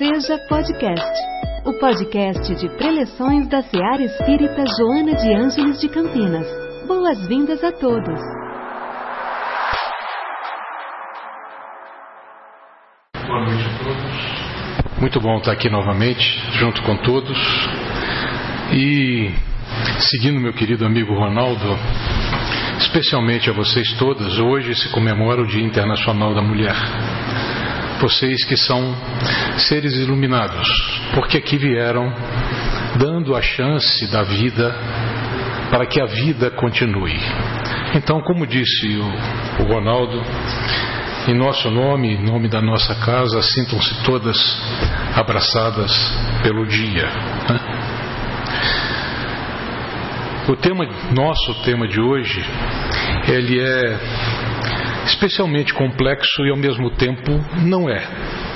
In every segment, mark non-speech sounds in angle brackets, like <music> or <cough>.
Seja Podcast, o podcast de preleções da Seara Espírita Joana de Ângeles de Campinas. Boas-vindas a todos. Boa noite a todos. Muito bom estar aqui novamente, junto com todos. E seguindo meu querido amigo Ronaldo, especialmente a vocês todas, hoje se comemora o Dia Internacional da Mulher vocês que são seres iluminados, porque aqui vieram dando a chance da vida para que a vida continue. Então, como disse o, o Ronaldo, em nosso nome, em nome da nossa casa, sintam-se todas abraçadas pelo dia. Né? O tema, nosso tema de hoje, ele é especialmente complexo e ao mesmo tempo não é.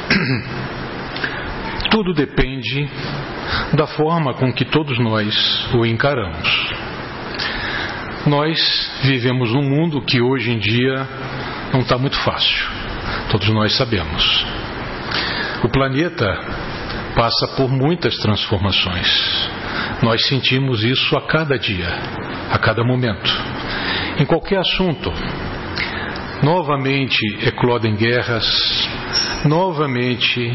<clears throat> Tudo depende da forma com que todos nós o encaramos. Nós vivemos num mundo que hoje em dia não está muito fácil, todos nós sabemos. O planeta passa por muitas transformações. Nós sentimos isso a cada dia, a cada momento. Em qualquer assunto, Novamente eclodem guerras, novamente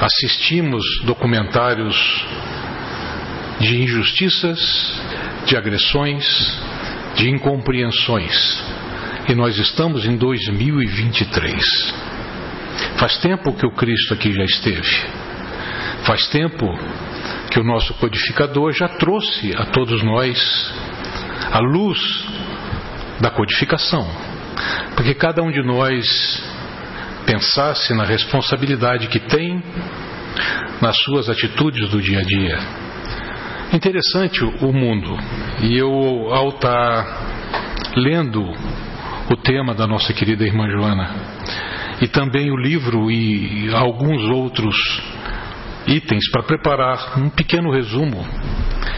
assistimos documentários de injustiças, de agressões, de incompreensões. E nós estamos em 2023. Faz tempo que o Cristo aqui já esteve. Faz tempo que o nosso codificador já trouxe a todos nós a luz da codificação para que cada um de nós pensasse na responsabilidade que tem nas suas atitudes do dia a dia. Interessante o mundo. E eu, ao estar lendo o tema da nossa querida irmã Joana, e também o livro e alguns outros itens para preparar um pequeno resumo,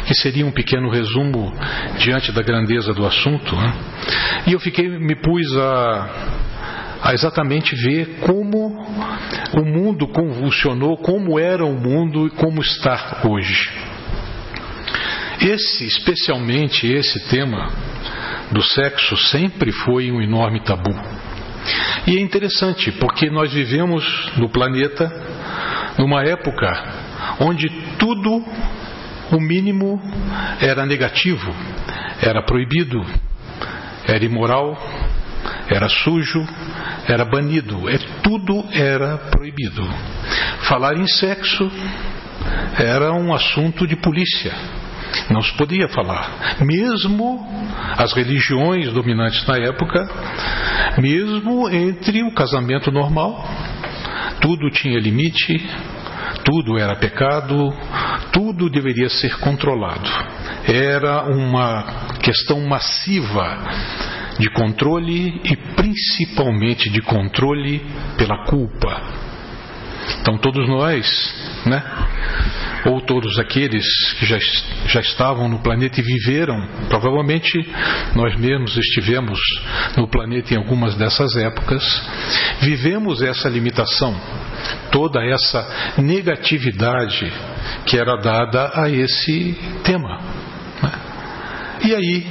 que seria um pequeno resumo diante da grandeza do assunto. Né? E eu fiquei, me pus a, a exatamente ver como o mundo convulsionou, como era o mundo e como está hoje. Esse, especialmente esse tema do sexo, sempre foi um enorme tabu. E é interessante, porque nós vivemos no planeta numa época onde tudo, o mínimo, era negativo, era proibido, era imoral, era sujo, era banido, é, tudo era proibido. Falar em sexo era um assunto de polícia. Não se podia falar. Mesmo as religiões dominantes na época, mesmo entre o casamento normal, tudo tinha limite, tudo era pecado, tudo deveria ser controlado. Era uma questão massiva de controle e principalmente de controle pela culpa. Então todos nós, né? Ou todos aqueles que já, já estavam no planeta e viveram, provavelmente nós mesmos estivemos no planeta em algumas dessas épocas, vivemos essa limitação, toda essa negatividade que era dada a esse tema. Né? E aí,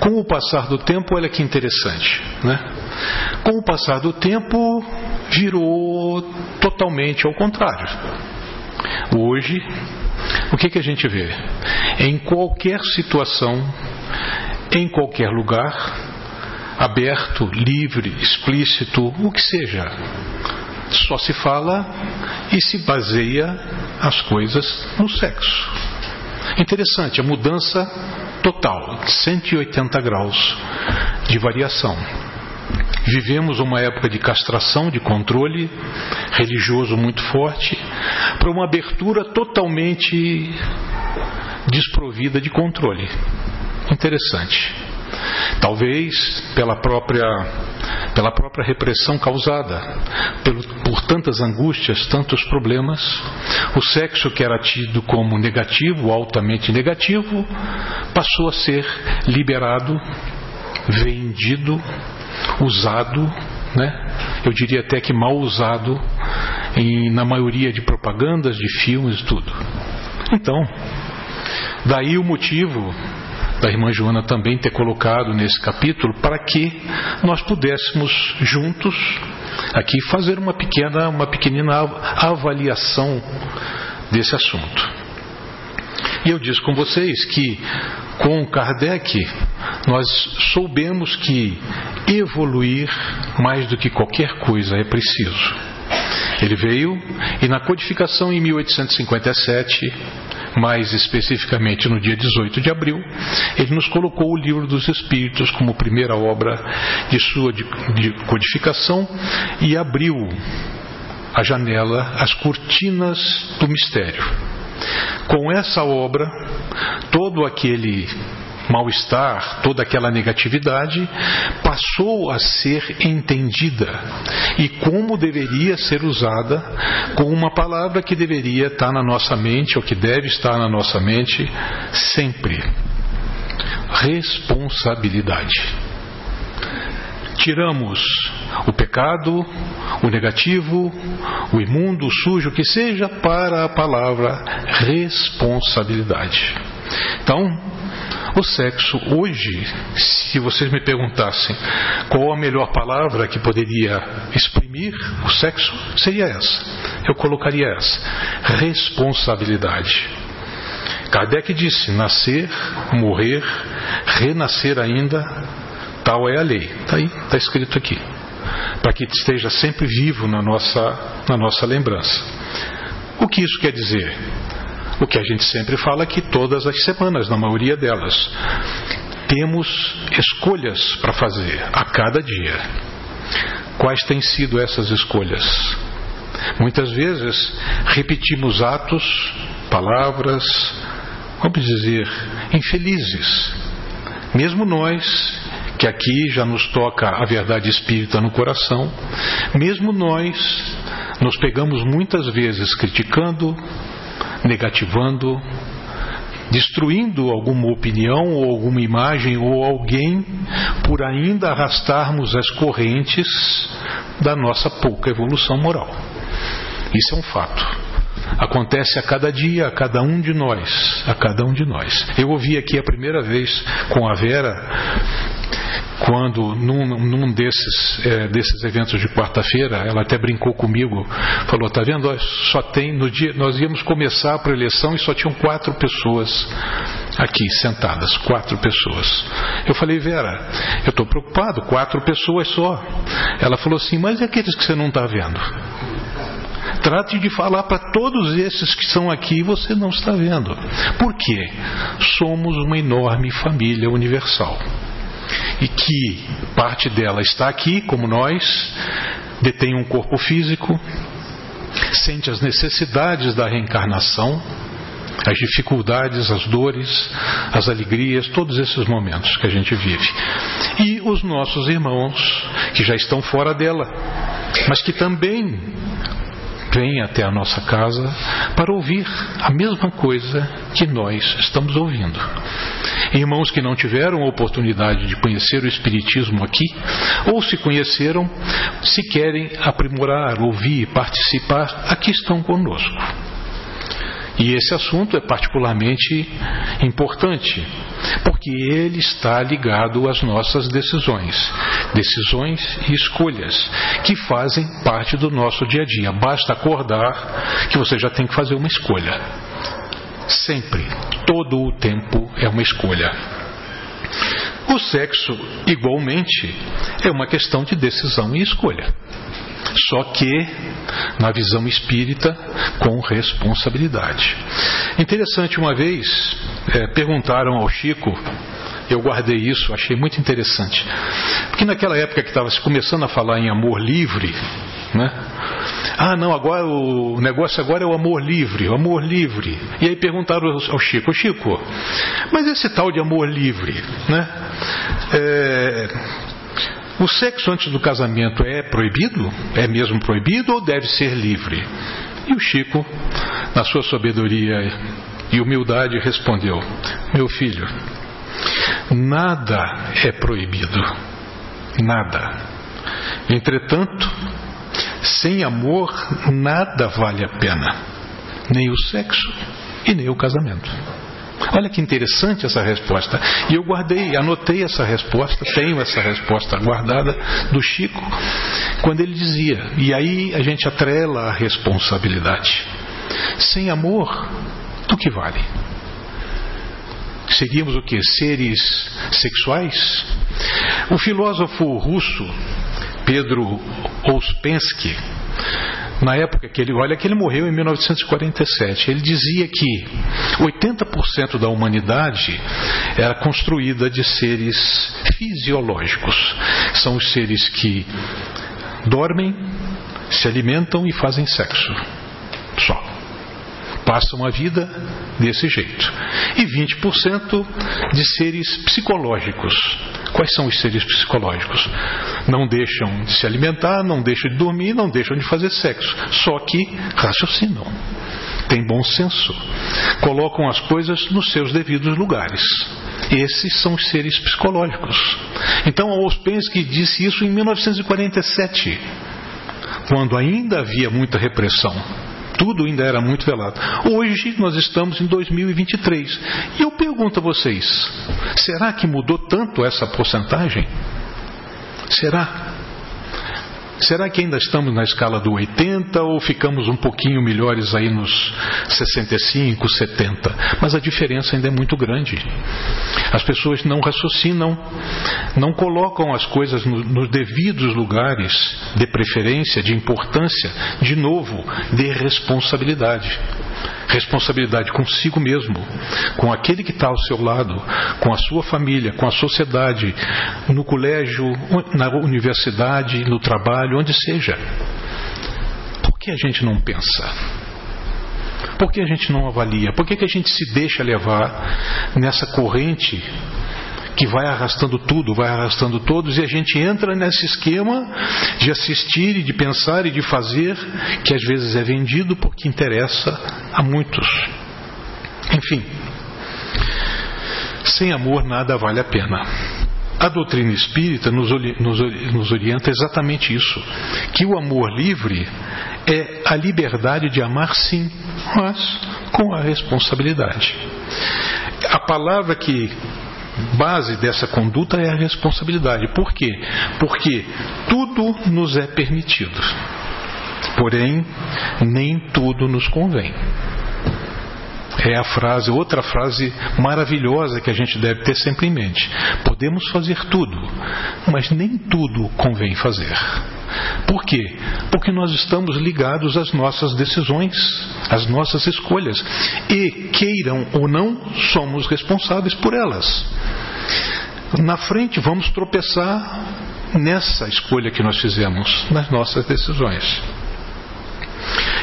com o passar do tempo, olha que interessante, né? Com o passar do tempo, virou totalmente ao contrário. Hoje, o que, que a gente vê? Em qualquer situação, em qualquer lugar, aberto, livre, explícito, o que seja, só se fala e se baseia as coisas no sexo. Interessante, a mudança total, 180 graus de variação. Vivemos uma época de castração, de controle religioso muito forte, para uma abertura totalmente desprovida de controle. Interessante. Talvez pela própria, pela própria repressão causada pelo, por tantas angústias, tantos problemas, o sexo que era tido como negativo, altamente negativo, passou a ser liberado, vendido, usado, né? eu diria até que mal usado em, na maioria de propagandas, de filmes e tudo. Então, daí o motivo da irmã Joana também ter colocado nesse capítulo para que nós pudéssemos juntos aqui fazer uma pequena, uma pequenina avaliação desse assunto. E eu disse com vocês que com Kardec nós soubemos que evoluir mais do que qualquer coisa é preciso. Ele veio e na codificação em 1857 mais especificamente no dia 18 de abril, ele nos colocou o Livro dos Espíritos como primeira obra de sua codificação e abriu a janela, as cortinas do mistério. Com essa obra, todo aquele mal-estar, toda aquela negatividade passou a ser entendida e como deveria ser usada com uma palavra que deveria estar na nossa mente, ou que deve estar na nossa mente sempre: responsabilidade. Tiramos o pecado, o negativo, o imundo, o sujo, que seja, para a palavra responsabilidade. Então, o sexo, hoje, se vocês me perguntassem qual a melhor palavra que poderia exprimir o sexo, seria essa. Eu colocaria essa: responsabilidade. Kardec disse: nascer, morrer, renascer ainda, tal é a lei. Está aí, está escrito aqui. Para que esteja sempre vivo na nossa, na nossa lembrança. O que isso quer dizer? O que a gente sempre fala aqui todas as semanas, na maioria delas. Temos escolhas para fazer a cada dia. Quais têm sido essas escolhas? Muitas vezes repetimos atos, palavras, vamos dizer, infelizes. Mesmo nós, que aqui já nos toca a verdade espírita no coração, mesmo nós nos pegamos muitas vezes criticando, negativando, destruindo alguma opinião ou alguma imagem ou alguém por ainda arrastarmos as correntes da nossa pouca evolução moral. Isso é um fato. Acontece a cada dia, a cada um de nós, a cada um de nós. Eu ouvi aqui a primeira vez com a Vera quando num, num desses, é, desses eventos de quarta-feira, ela até brincou comigo, falou, tá vendo, só tem, no dia, nós íamos começar a preleção e só tinham quatro pessoas aqui sentadas, quatro pessoas. Eu falei, Vera, eu estou preocupado, quatro pessoas só. Ela falou assim, mas e aqueles que você não está vendo? Trate de falar para todos esses que estão aqui e você não está vendo. Por quê? Somos uma enorme família universal e que parte dela está aqui, como nós, detém um corpo físico, sente as necessidades da reencarnação, as dificuldades, as dores, as alegrias, todos esses momentos que a gente vive. E os nossos irmãos que já estão fora dela, mas que também vêm até a nossa casa para ouvir a mesma coisa que nós estamos ouvindo. Irmãos que não tiveram a oportunidade de conhecer o Espiritismo aqui, ou se conheceram, se querem aprimorar, ouvir, participar, aqui estão conosco. E esse assunto é particularmente importante, porque ele está ligado às nossas decisões, decisões e escolhas que fazem parte do nosso dia a dia. Basta acordar que você já tem que fazer uma escolha. Sempre, todo o tempo é uma escolha. O sexo, igualmente, é uma questão de decisão e escolha. Só que, na visão espírita, com responsabilidade. Interessante, uma vez, é, perguntaram ao Chico, eu guardei isso, achei muito interessante. Porque naquela época que estava se começando a falar em amor livre, né? Ah, não, agora o negócio agora é o amor livre, o amor livre. E aí perguntaram ao Chico, Chico, mas esse tal de amor livre, né? É, o sexo antes do casamento é proibido? É mesmo proibido ou deve ser livre? E o Chico, na sua sabedoria e humildade, respondeu: Meu filho, nada é proibido. Nada. Entretanto, Sem amor, nada vale a pena, nem o sexo e nem o casamento. Olha que interessante essa resposta. E eu guardei, anotei essa resposta, tenho essa resposta guardada do Chico, quando ele dizia, e aí a gente atrela a responsabilidade. Sem amor, do que vale? Seguimos o que? Seres sexuais? O filósofo russo Pedro Ouspensky na época que ele, olha que ele morreu em 1947, ele dizia que 80% da humanidade era construída de seres fisiológicos. São os seres que dormem, se alimentam e fazem sexo. Passam a vida desse jeito. E 20% de seres psicológicos. Quais são os seres psicológicos? Não deixam de se alimentar, não deixam de dormir, não deixam de fazer sexo. Só que raciocinam. Têm bom senso. Colocam as coisas nos seus devidos lugares. Esses são os seres psicológicos. Então, Ouspensky disse isso em 1947, quando ainda havia muita repressão tudo ainda era muito velado. Hoje nós estamos em 2023. E eu pergunto a vocês: será que mudou tanto essa porcentagem? Será? Será que ainda estamos na escala do 80 ou ficamos um pouquinho melhores aí nos 65, 70? Mas a diferença ainda é muito grande. As pessoas não raciocinam, não colocam as coisas no, nos devidos lugares de preferência, de importância, de novo, de responsabilidade responsabilidade consigo mesmo, com aquele que está ao seu lado, com a sua família, com a sociedade, no colégio, na universidade, no trabalho, onde seja. Por que a gente não pensa? Por que a gente não avalia? Por que, que a gente se deixa levar nessa corrente que vai arrastando tudo, vai arrastando todos, e a gente entra nesse esquema de assistir e de pensar e de fazer, que às vezes é vendido porque interessa a muitos. Enfim, sem amor nada vale a pena. A doutrina espírita nos, nos, nos orienta exatamente isso: que o amor livre é a liberdade de amar sim, mas com a responsabilidade. A palavra que base dessa conduta é a responsabilidade. Por quê? Porque tudo nos é permitido. Porém, nem tudo nos convém. É a frase, outra frase maravilhosa que a gente deve ter sempre em mente. Podemos fazer tudo, mas nem tudo convém fazer. Por quê? Porque nós estamos ligados às nossas decisões, às nossas escolhas. E, queiram ou não, somos responsáveis por elas. Na frente, vamos tropeçar nessa escolha que nós fizemos, nas nossas decisões.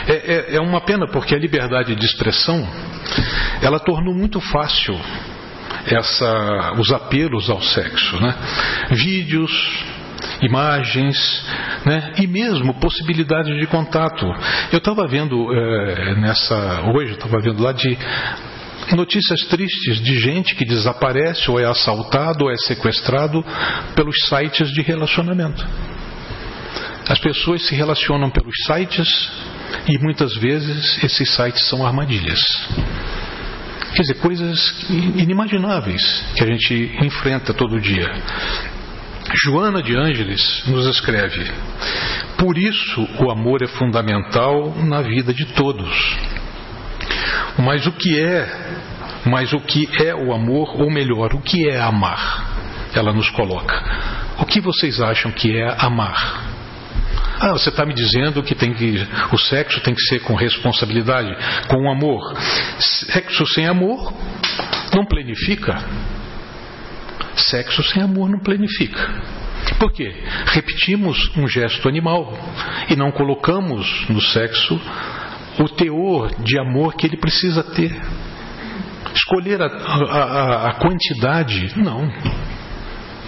É, é, é, uma pena porque a liberdade de expressão ela tornou muito fácil essa, os apelos ao sexo, né? Vídeos, imagens, né? e mesmo possibilidades de contato. Eu estava vendo é, nessa hoje, estava vendo lá de notícias tristes de gente que desaparece ou é assaltado ou é sequestrado pelos sites de relacionamento. As pessoas se relacionam pelos sites e muitas vezes esses sites são armadilhas. Quer dizer, coisas inimagináveis que a gente enfrenta todo dia. Joana de Ângeles nos escreve: Por isso o amor é fundamental na vida de todos. Mas o que é, mas o que é o amor, ou melhor, o que é amar? Ela nos coloca. O que vocês acham que é amar? Ah, você está me dizendo que tem que o sexo tem que ser com responsabilidade, com amor. Sexo sem amor não planifica. Sexo sem amor não planifica. Por quê? Repetimos um gesto animal e não colocamos no sexo o teor de amor que ele precisa ter. Escolher a, a, a quantidade, não.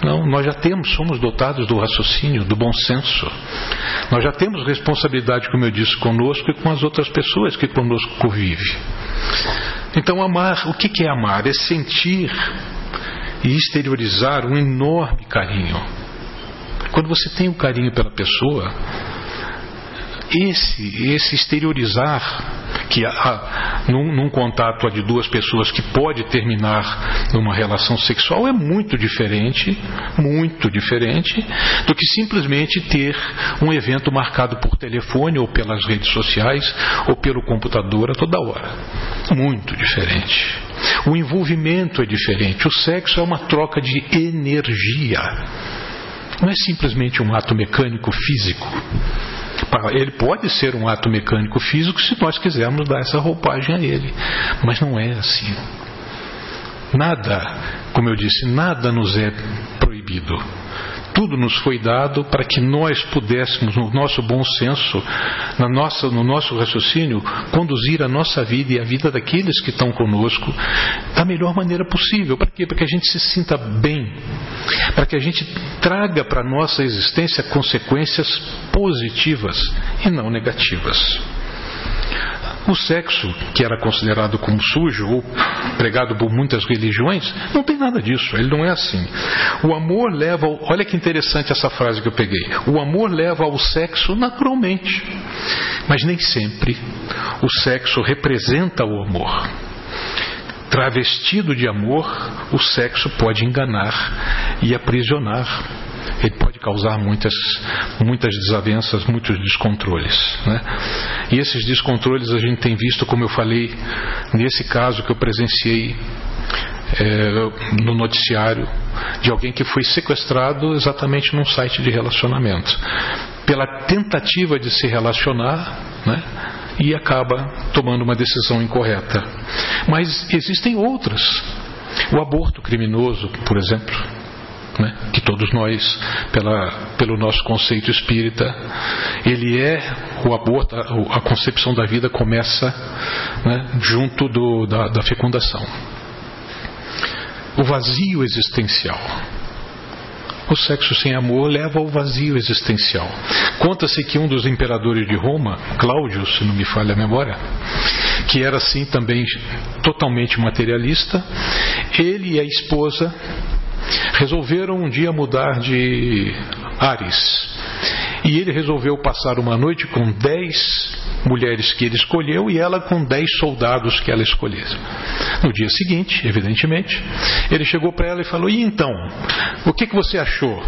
Não, nós já temos, somos dotados do raciocínio, do bom senso. Nós já temos responsabilidade, como eu disse, conosco e com as outras pessoas que conosco convivem. Então, amar, o que é amar? É sentir e exteriorizar um enorme carinho. Quando você tem um carinho pela pessoa, esse, esse exteriorizar, que há, num, num contato de duas pessoas que pode terminar numa relação sexual, é muito diferente, muito diferente, do que simplesmente ter um evento marcado por telefone ou pelas redes sociais ou pelo computador a toda hora. Muito diferente. O envolvimento é diferente. O sexo é uma troca de energia. Não é simplesmente um ato mecânico físico. Ele pode ser um ato mecânico físico se nós quisermos dar essa roupagem a ele, mas não é assim. Nada, como eu disse, nada nos é proibido tudo nos foi dado para que nós pudéssemos, no nosso bom senso, na nossa, no nosso raciocínio, conduzir a nossa vida e a vida daqueles que estão conosco da melhor maneira possível. Para quê? Para que a gente se sinta bem, para que a gente traga para a nossa existência consequências positivas e não negativas. O sexo, que era considerado como sujo ou pregado por muitas religiões, não tem nada disso, ele não é assim. O amor leva, ao, olha que interessante essa frase que eu peguei. O amor leva ao sexo naturalmente, mas nem sempre o sexo representa o amor. Travestido de amor, o sexo pode enganar e aprisionar ele pode causar muitas, muitas desavenças, muitos descontroles. Né? E esses descontroles a gente tem visto, como eu falei, nesse caso que eu presenciei é, no noticiário, de alguém que foi sequestrado exatamente num site de relacionamento. Pela tentativa de se relacionar, né? e acaba tomando uma decisão incorreta. Mas existem outras. O aborto criminoso, por exemplo, né? que todos nós, pela, pelo nosso conceito espírita, ele é o aborto, a, concepção da vida começa né, junto do, da, da fecundação. O vazio existencial. O sexo sem amor leva ao vazio existencial. Conta-se que um dos imperadores de Roma, Cláudio, se não me falha a memória, que era assim também totalmente materialista, ele e a esposa resolveram um dia mudar de ares. E ele resolveu passar uma noite com dez mulheres que ele escolheu e ela com dez soldados que ela escolheu. No dia seguinte, evidentemente, ele chegou para ela e falou: E então, o que, que você achou?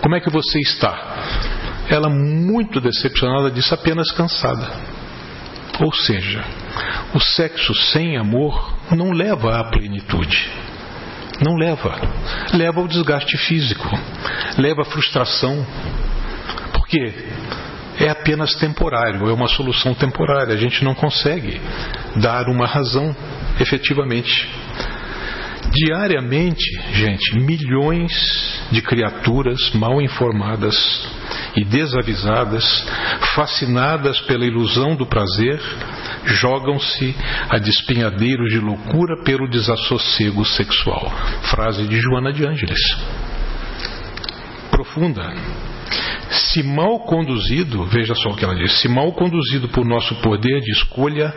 Como é que você está? Ela, muito decepcionada, disse apenas cansada. Ou seja, o sexo sem amor não leva à plenitude. Não leva. Leva ao desgaste físico, leva à frustração. Por quê? É apenas temporário, é uma solução temporária. A gente não consegue dar uma razão efetivamente. Diariamente, gente, milhões de criaturas mal informadas e desavisadas, fascinadas pela ilusão do prazer, jogam-se a despenhadeiros de loucura pelo desassossego sexual. Frase de Joana de Ângeles. Profunda. Se mal conduzido, veja só o que ela diz: se mal conduzido por nosso poder de escolha,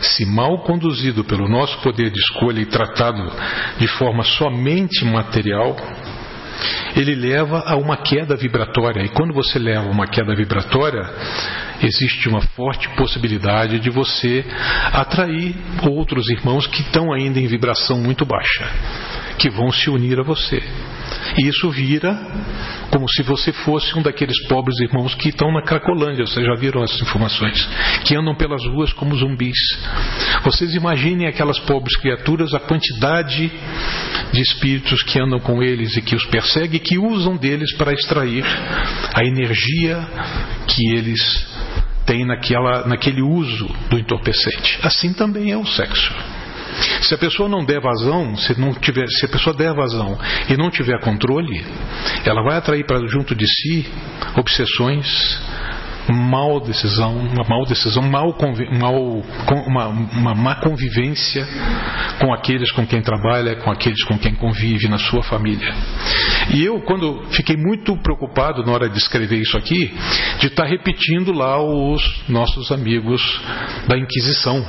se mal conduzido pelo nosso poder de escolha e tratado de forma somente material, ele leva a uma queda vibratória. E quando você leva uma queda vibratória, existe uma forte possibilidade de você atrair outros irmãos que estão ainda em vibração muito baixa, que vão se unir a você. E isso vira como se você fosse um daqueles pobres irmãos que estão na Cracolândia, vocês já viram essas informações, que andam pelas ruas como zumbis. Vocês imaginem aquelas pobres criaturas, a quantidade de espíritos que andam com eles e que os perseguem, que usam deles para extrair a energia que eles têm naquela, naquele uso do entorpecente. Assim também é o sexo. Se a pessoa não der vazão, se, não tiver, se a pessoa der vazão e não tiver controle, ela vai atrair para junto de si obsessões, mal decisão, uma mal decisão, mal, mal uma, uma má convivência com aqueles com quem trabalha, com aqueles com quem convive na sua família. E eu, quando fiquei muito preocupado na hora de escrever isso aqui, de estar repetindo lá os nossos amigos da Inquisição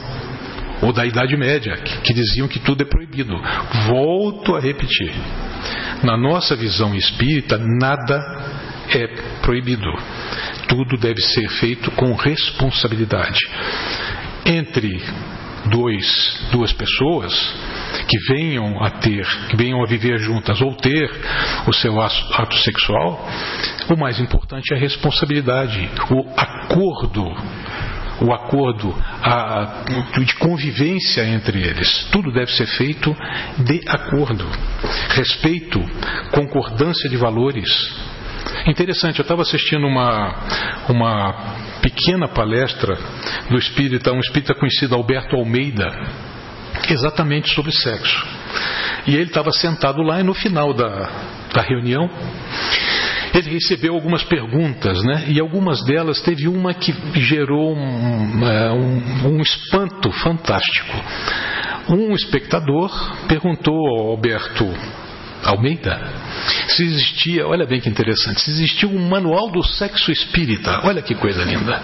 ou da Idade Média, que, que diziam que tudo é proibido. Volto a repetir. Na nossa visão espírita, nada é proibido. Tudo deve ser feito com responsabilidade. Entre dois, duas pessoas que venham a ter, que venham a viver juntas ou ter o seu ato sexual, o mais importante é a responsabilidade, o acordo o acordo a, de convivência entre eles. Tudo deve ser feito de acordo. Respeito, concordância de valores. Interessante, eu estava assistindo uma, uma pequena palestra do espírita, um espírita conhecido, Alberto Almeida, exatamente sobre sexo. E ele estava sentado lá e no final da, da reunião ele recebeu algumas perguntas, né? E algumas delas teve uma que gerou um, é, um, um espanto fantástico. Um espectador perguntou ao Alberto Almeida se existia, olha bem que interessante, se existia um manual do sexo espírita. Olha que coisa linda.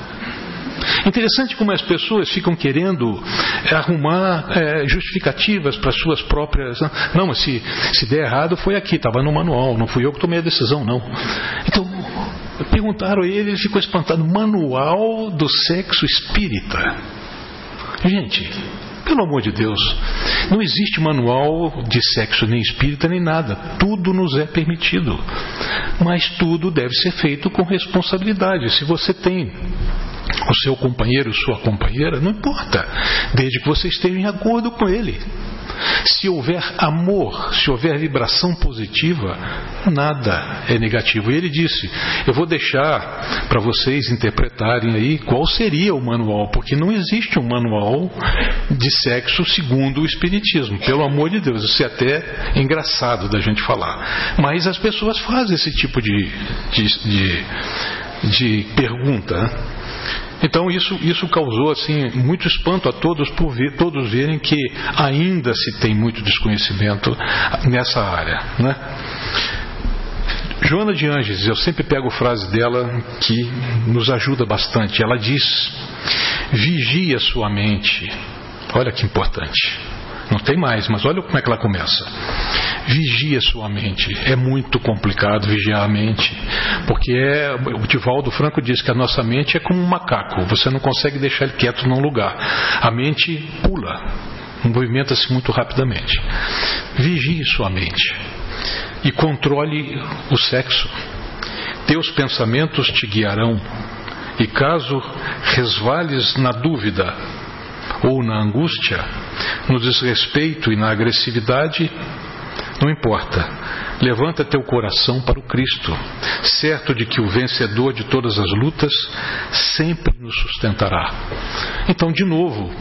Interessante como as pessoas ficam querendo é, arrumar é, justificativas para suas próprias. Né? Não, mas se, se der errado foi aqui, estava no manual, não fui eu que tomei a decisão, não. Então, perguntaram a ele, ele ficou espantado: Manual do sexo espírita. Gente, pelo amor de Deus, não existe manual de sexo nem espírita nem nada. Tudo nos é permitido. Mas tudo deve ser feito com responsabilidade. Se você tem o seu companheiro, sua companheira, não importa, desde que você esteja em acordo com ele. Se houver amor, se houver vibração positiva, nada é negativo. E ele disse: Eu vou deixar para vocês interpretarem aí qual seria o manual, porque não existe um manual de sexo segundo o Espiritismo. Pelo amor de Deus, isso é até engraçado da gente falar. Mas as pessoas fazem esse tipo de, de, de, de pergunta. Né? Então isso, isso causou assim muito espanto a todos por ver, todos verem que ainda se tem muito desconhecimento nessa área, né? Joana de Anges, eu sempre pego frase dela que nos ajuda bastante. Ela diz: vigia sua mente. Olha que importante. Não tem mais, mas olha como é que ela começa. Vigia sua mente. É muito complicado vigiar a mente, porque é, o Divaldo Franco diz que a nossa mente é como um macaco. Você não consegue deixar ele quieto num lugar. A mente pula, movimenta-se muito rapidamente. Vigie sua mente e controle o sexo. Teus pensamentos te guiarão. E caso resvales na dúvida, ou na angústia, no desrespeito e na agressividade, não importa. Levanta teu coração para o Cristo, certo de que o vencedor de todas as lutas sempre nos sustentará. Então, de novo,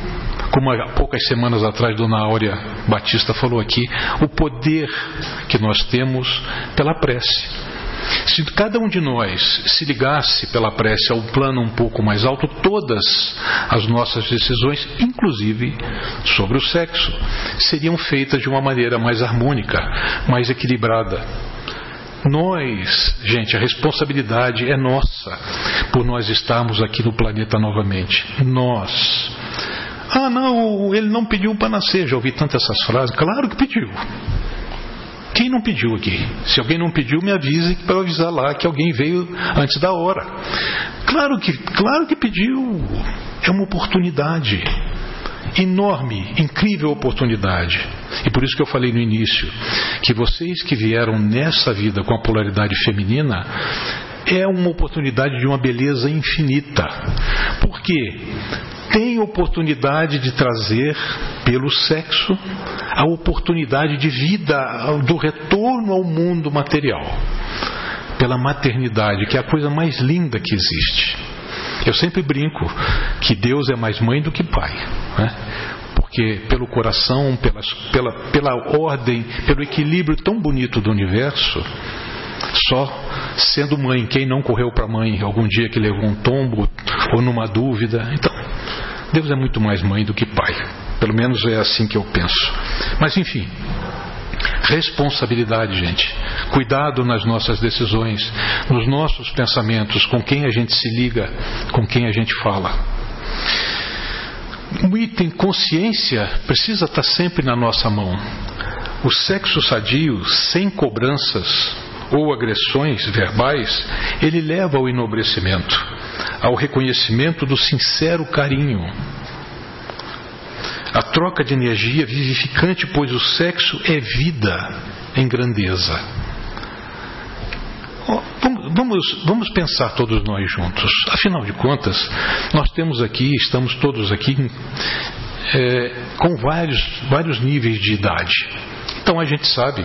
como há poucas semanas atrás Dona Áurea Batista falou aqui, o poder que nós temos pela prece. Se cada um de nós se ligasse pela prece ao plano um pouco mais alto, todas as nossas decisões, inclusive sobre o sexo, seriam feitas de uma maneira mais harmônica, mais equilibrada. Nós, gente, a responsabilidade é nossa por nós estarmos aqui no planeta novamente. Nós. Ah, não, ele não pediu para nascer. Já ouvi tantas essas frases. Claro que pediu. Quem não pediu aqui? Se alguém não pediu, me avise para eu avisar lá que alguém veio antes da hora. Claro que, claro que pediu. É uma oportunidade enorme, incrível oportunidade. E por isso que eu falei no início que vocês que vieram nessa vida com a polaridade feminina é uma oportunidade de uma beleza infinita. Por quê? Tem oportunidade de trazer, pelo sexo, a oportunidade de vida, do retorno ao mundo material. Pela maternidade, que é a coisa mais linda que existe. Eu sempre brinco que Deus é mais mãe do que pai. Né? Porque pelo coração, pela, pela, pela ordem, pelo equilíbrio tão bonito do universo, só sendo mãe, quem não correu para mãe algum dia que levou um tombo ou numa dúvida. Então, Deus é muito mais mãe do que pai. Pelo menos é assim que eu penso. Mas enfim, responsabilidade, gente. Cuidado nas nossas decisões, nos nossos pensamentos, com quem a gente se liga, com quem a gente fala. O item consciência precisa estar sempre na nossa mão. O sexo sadio, sem cobranças, ou agressões verbais, ele leva ao enobrecimento, ao reconhecimento do sincero carinho. A troca de energia vivificante, pois o sexo é vida em grandeza. Vamos, vamos pensar todos nós juntos. Afinal de contas, nós temos aqui, estamos todos aqui é, com vários, vários níveis de idade. Então a gente sabe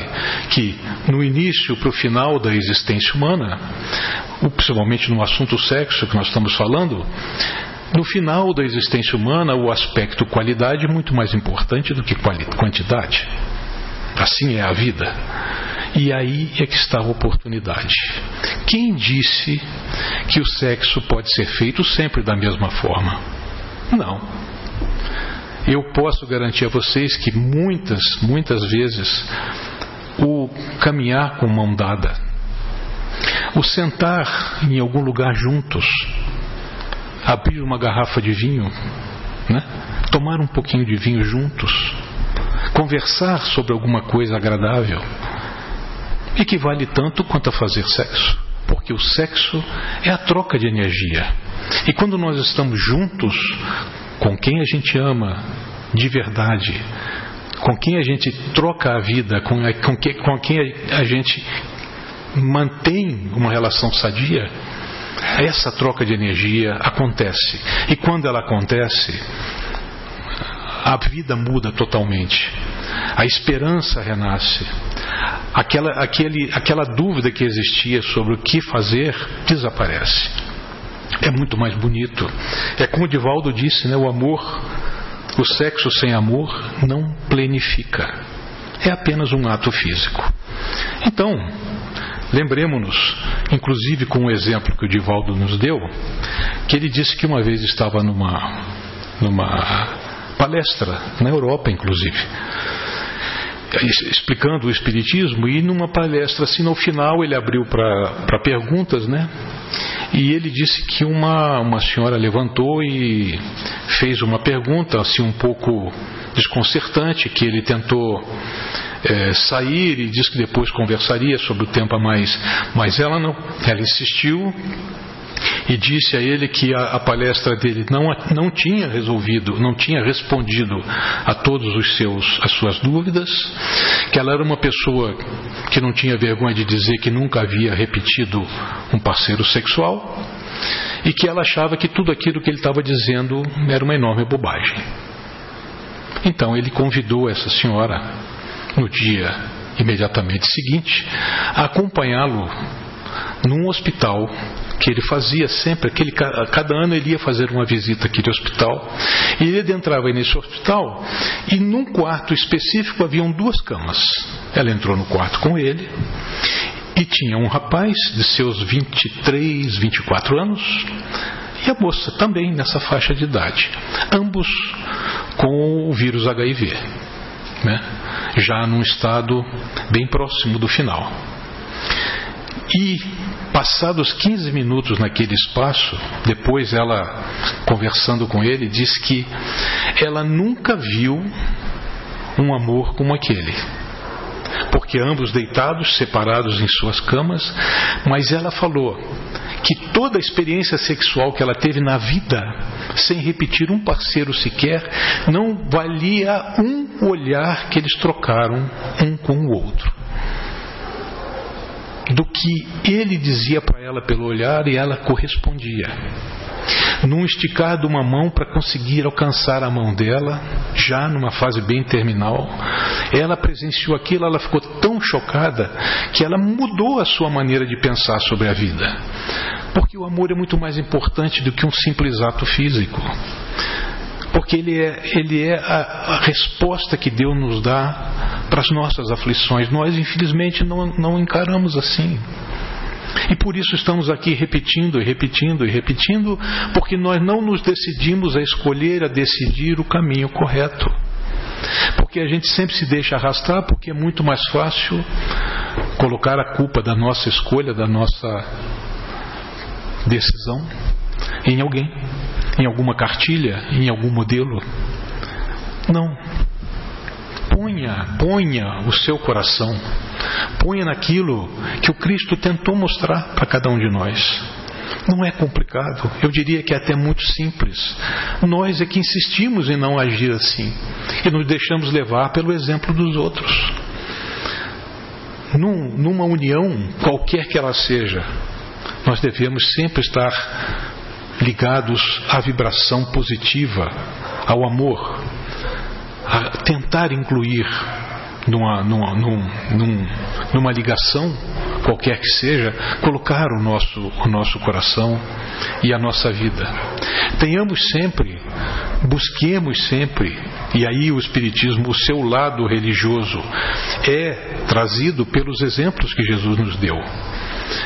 que no início para o final da existência humana, principalmente no assunto sexo que nós estamos falando, no final da existência humana, o aspecto qualidade é muito mais importante do que quantidade. Assim é a vida. E aí é que está a oportunidade. Quem disse que o sexo pode ser feito sempre da mesma forma? Não. Eu posso garantir a vocês que muitas, muitas vezes o caminhar com mão dada, o sentar em algum lugar juntos, abrir uma garrafa de vinho, né? tomar um pouquinho de vinho juntos, conversar sobre alguma coisa agradável, equivale tanto quanto a fazer sexo, porque o sexo é a troca de energia. E quando nós estamos juntos com quem a gente ama de verdade, com quem a gente troca a vida, com, a, com, que, com quem a gente mantém uma relação sadia, essa troca de energia acontece. E quando ela acontece, a vida muda totalmente. A esperança renasce. Aquela, aquele, aquela dúvida que existia sobre o que fazer desaparece. É muito mais bonito. É como o Divaldo disse, né? o amor, o sexo sem amor não plenifica. É apenas um ato físico. Então, lembremos-nos, inclusive com o exemplo que o Divaldo nos deu, que ele disse que uma vez estava numa, numa palestra, na Europa inclusive, explicando o Espiritismo, e numa palestra assim, no final ele abriu para perguntas, né? E ele disse que uma, uma senhora levantou e fez uma pergunta, assim, um pouco desconcertante, que ele tentou é, sair e disse que depois conversaria sobre o tema mais, mas ela não, ela insistiu e disse a ele que a, a, palestra dele não, não tinha resolvido, não tinha respondido a todos os seus as suas dúvidas, que ela era uma pessoa que não tinha vergonha de dizer que nunca havia repetido um parceiro sexual e que ela achava que tudo aquilo que ele estava dizendo era uma enorme bobagem. Então ele convidou essa senhora no dia imediatamente seguinte a acompanhá-lo num hospital que ele fazia sempre, aquele, cada ano ele ia fazer uma visita àquele hospital, e ele entrava nesse hospital e num quarto específico haviam duas camas. Ela entrou no quarto com ele e tinha um rapaz de seus 23, 24 anos e a moça também nessa faixa de idade, ambos com o vírus HIV, né? já num estado bem próximo do final. E passados 15 minutos naquele espaço, depois ela conversando com ele, diz que ela nunca viu um amor como aquele. Porque ambos deitados, separados em suas camas, mas ela falou que toda a experiência sexual que ela teve na vida, sem repetir um parceiro sequer, não valia um olhar que eles trocaram um com o outro do que ele dizia para ela pelo olhar e ela correspondia. Num esticar de uma mão para conseguir alcançar a mão dela, já numa fase bem terminal, ela presenciou aquilo, ela ficou tão chocada que ela mudou a sua maneira de pensar sobre a vida. Porque o amor é muito mais importante do que um simples ato físico porque ele é, ele é a, a, resposta que Deus nos dá para as nossas aflições. Nós, infelizmente, não, não encaramos assim. E por isso estamos aqui repetindo e repetindo e repetindo, porque nós não nos decidimos a escolher, a decidir o caminho correto. Porque a gente sempre se deixa arrastar, porque é muito mais fácil colocar a culpa da nossa escolha, da nossa decisão em alguém em alguma cartilha, em algum modelo. Não. Ponha, ponha o seu coração Ponha naquilo que o Cristo tentou mostrar para cada um de nós. Não é complicado, eu diria que é até muito simples. Nós é que insistimos em não agir assim e nos deixamos levar pelo exemplo dos outros. Num, numa união, qualquer que ela seja, nós devemos sempre estar ligados à vibração positiva, ao amor, a tentar incluir numa, numa, num, numa ligação, qualquer que seja, colocar o nosso, o nosso coração e a nossa vida. Tenhamos sempre, busquemos sempre, e aí o Espiritismo, o seu lado religioso, é trazido pelos exemplos que Jesus nos deu.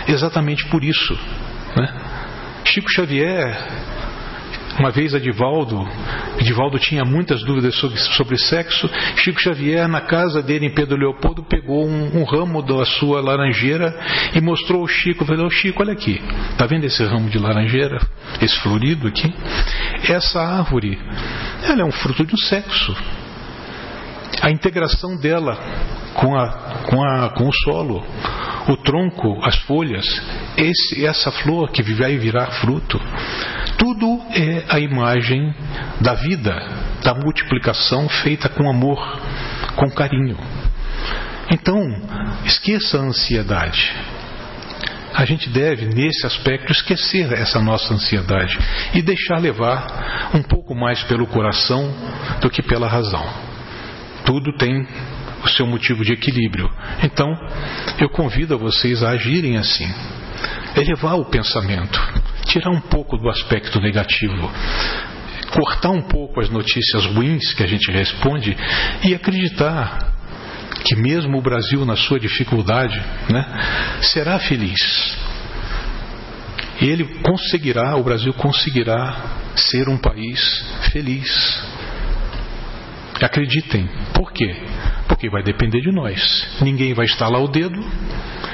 Exatamente por isso. Né? Chico Xavier uma vez a Divaldo, Divaldo tinha muitas dúvidas sobre, sobre sexo. Chico Xavier, na casa dele em Pedro Leopoldo, pegou um, um ramo da sua laranjeira e mostrou ao Chico. Falou: Chico, olha aqui, tá vendo esse ramo de laranjeira, esse florido aqui? Essa árvore, ela é um fruto do sexo. A integração dela com, a, com, a, com o solo, o tronco, as folhas, esse, essa flor que vai virar fruto, tudo é a imagem da vida, da multiplicação feita com amor, com carinho. Então, esqueça a ansiedade. A gente deve, nesse aspecto, esquecer essa nossa ansiedade e deixar levar um pouco mais pelo coração do que pela razão. Tudo tem o seu motivo de equilíbrio. Então, eu convido a vocês a agirem assim, elevar o pensamento, tirar um pouco do aspecto negativo, cortar um pouco as notícias ruins que a gente responde e acreditar que mesmo o Brasil na sua dificuldade, né, será feliz. Ele conseguirá, o Brasil conseguirá ser um país feliz. Acreditem. Por quê? Porque vai depender de nós. Ninguém vai estalar o dedo,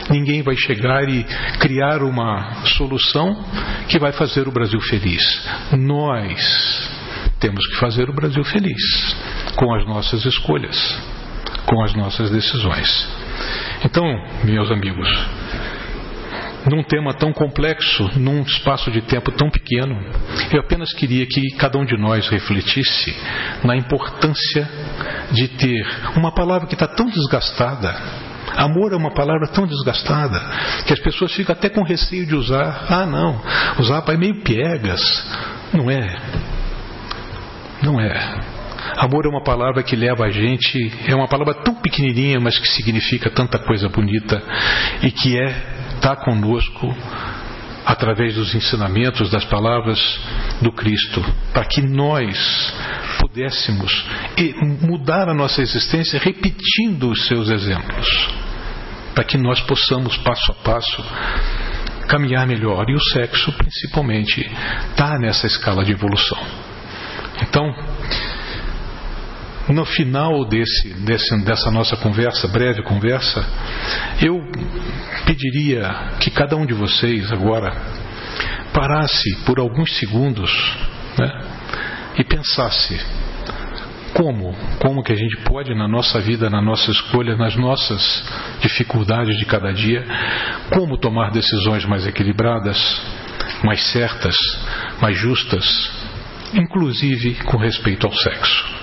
ninguém vai chegar e criar uma solução que vai fazer o Brasil feliz. Nós temos que fazer o Brasil feliz com as nossas escolhas, com as nossas decisões. Então, meus amigos, num tema tão complexo, num espaço de tempo tão pequeno, eu apenas queria que cada um de nós refletisse na importância de ter uma palavra que está tão desgastada. Amor é uma palavra tão desgastada que as pessoas ficam até com receio de usar. Ah, não, usar é meio piegas. Não é. Não é. Amor é uma palavra que leva a gente, é uma palavra tão pequenininha, mas que significa tanta coisa bonita e que é está conosco através dos ensinamentos, das palavras do Cristo, para que nós pudéssemos mudar a nossa existência repetindo os seus exemplos, para que nós possamos, passo a passo, caminhar melhor. E o sexo, principalmente, está nessa escala de evolução. Então, no final desse, desse, dessa nossa conversa, breve conversa, eu pediria que cada um de vocês agora parasse por alguns segundos né, e pensasse como, como que a gente pode na nossa vida, na nossa escolha, nas nossas dificuldades de cada dia, como tomar decisões mais equilibradas, mais certas, mais justas, inclusive com respeito ao sexo.